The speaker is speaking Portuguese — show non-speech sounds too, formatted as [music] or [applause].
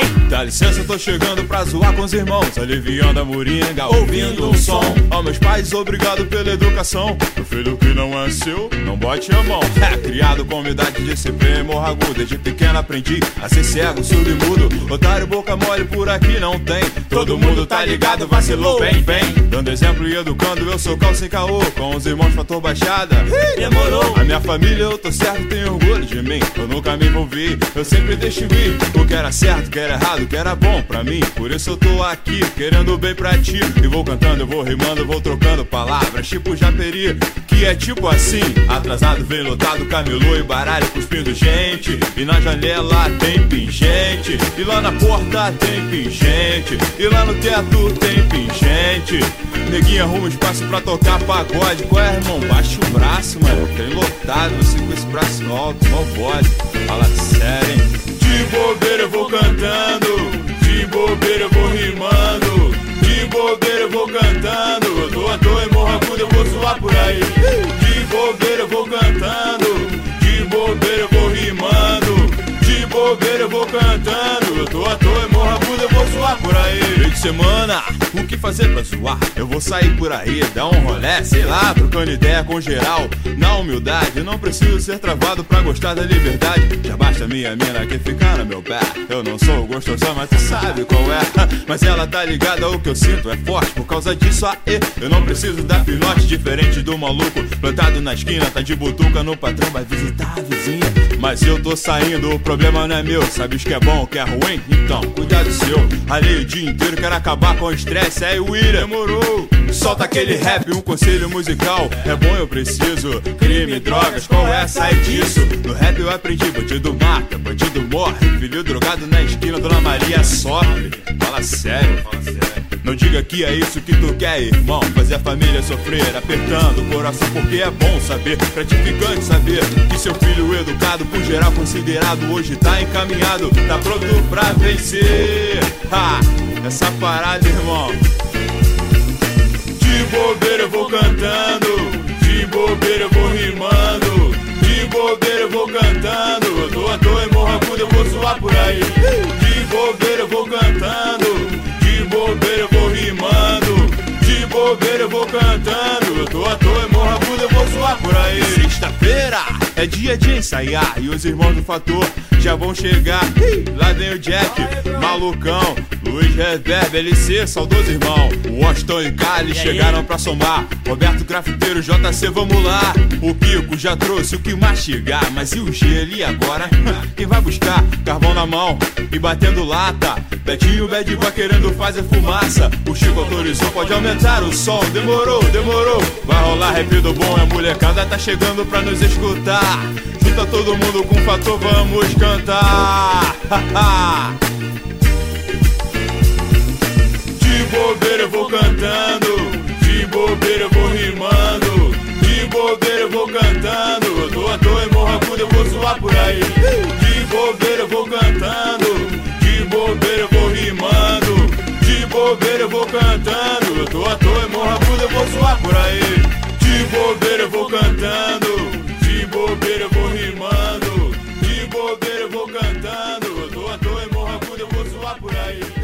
life. Dá licença, tô chegando pra zoar com os irmãos. Aliviando a moringa, ouvindo um som. Aos meus pais, obrigado pela educação. O filho que não é seu, não bote a mão. É criado com umidade, disciplina e morragu. Desde pequeno aprendi a ser cego, surdo e mudo. Otário, boca mole, por aqui não tem. Todo mundo tá ligado, vacilou, bem, bem. Dando exemplo e educando, eu sou calça e caô. Com os irmãos, fator baixada. Demorou. A minha família, eu tô certo, tenho orgulho de mim. Eu nunca me envolvi, eu sempre deixo vir. O que era certo, o que era errado, o que era bom pra mim. Por isso eu tô aqui, querendo bem pra ti. E vou cantando, eu vou rimando, vou trocando palavras. Tipo japeri, que é tipo assim. Atrasado, vem lotado, camelô e baralho cuspindo gente. E na janela tem pingente. E lá na porta tem pingente. E lá no teto tem pingente. Neguinha arruma espaço pra tocar pagode. Qual é, irmão? Baixa o braço, mano. Tem lotado, você com esse braço alto, mó voz. Fala sério, hein? De bobeira eu vou cantando. De bobeira eu vou rimando. De bobeira eu vou cantando. Eu tô à toa e morro agudo, eu vou zoar por aí. De bobeira eu vou cantando. De bobeira eu vou rimando. De bobeira eu vou cantando. Eu tô à toa e morro agudo, eu vou zoar por aí. De semana, o que fazer pra zoar? Eu vou sair por aí, dar um rolé, sei lá, trocando ideia com geral. Na humildade, não preciso ser travado pra gostar da liberdade. Já basta minha mina que ficar no meu pé. Eu não sou gostosão, mas tu sabe qual é. [laughs] Mas ela tá ligada, o que eu sinto é forte. Por causa disso, aê, eu não preciso dar pinote. Diferente do maluco plantado na esquina, tá de butuca no patrão, vai visitar a vizinha. Mas eu tô saindo, o problema não é meu. Sabes que é bom, que é ruim? Então, cuidado seu. Ali o dia inteiro, quero acabar com o estresse. Aí o Ira demorou. Solta aquele rap, um conselho musical. É bom, eu preciso. Crime, drogas, qual é? Sai disso. No rap eu aprendi: bandido mata, bandido morre. Filho drogado na esquina, Dona Maria sofre. Fala sério, fala sério. Diga que é isso que tu quer, irmão. Fazer a família sofrer, apertando o coração, porque é bom saber. Gratificante saber que seu filho educado, por geral considerado, hoje tá encaminhado, tá pronto pra vencer. Ha! Essa parada, irmão. De bobeira eu vou cantando, de bobeira eu vou rimando, de bobeira eu vou cantando. Eu tô à toa e morro eu vou zoar por aí. Bobeira eu vou cantando. Eu tô à toa e morro agudo, eu vou zoar por aí. Sexta-feira é dia de ensaiar e os irmãos do fator já vão chegar. Lá vem o Jack, malucão. Luiz Reverb, LC, saudoso irmão. Washington e Cali chegaram pra somar. Roberto Grafiteiro, JC, vamos lá. O Kiko já trouxe o que mastigar. Mas e o G ali agora? [laughs] Quem vai buscar? Carvão mão e batendo lata. Betinho Bad vai querendo fazer fumaça. O Chico autorizou, pode aumentar o som. Demorou, demorou. Vai rolar rap do bom, a molecada tá chegando pra nos escutar. Junta todo mundo com fator, vamos cantar. De bobeira eu vou cantando, de bobeira eu vou rimando, de bobeira eu vou cantando. Eu tô à toa e morro eu vou zoar por aí. tô à toa, e morra buda, eu vou zoar por aí. De bobeira eu vou cantando, de bobeira eu vou rimando, de bobeira eu vou cantando. Eu tô à toa, e morra buda, eu vou zoar por aí.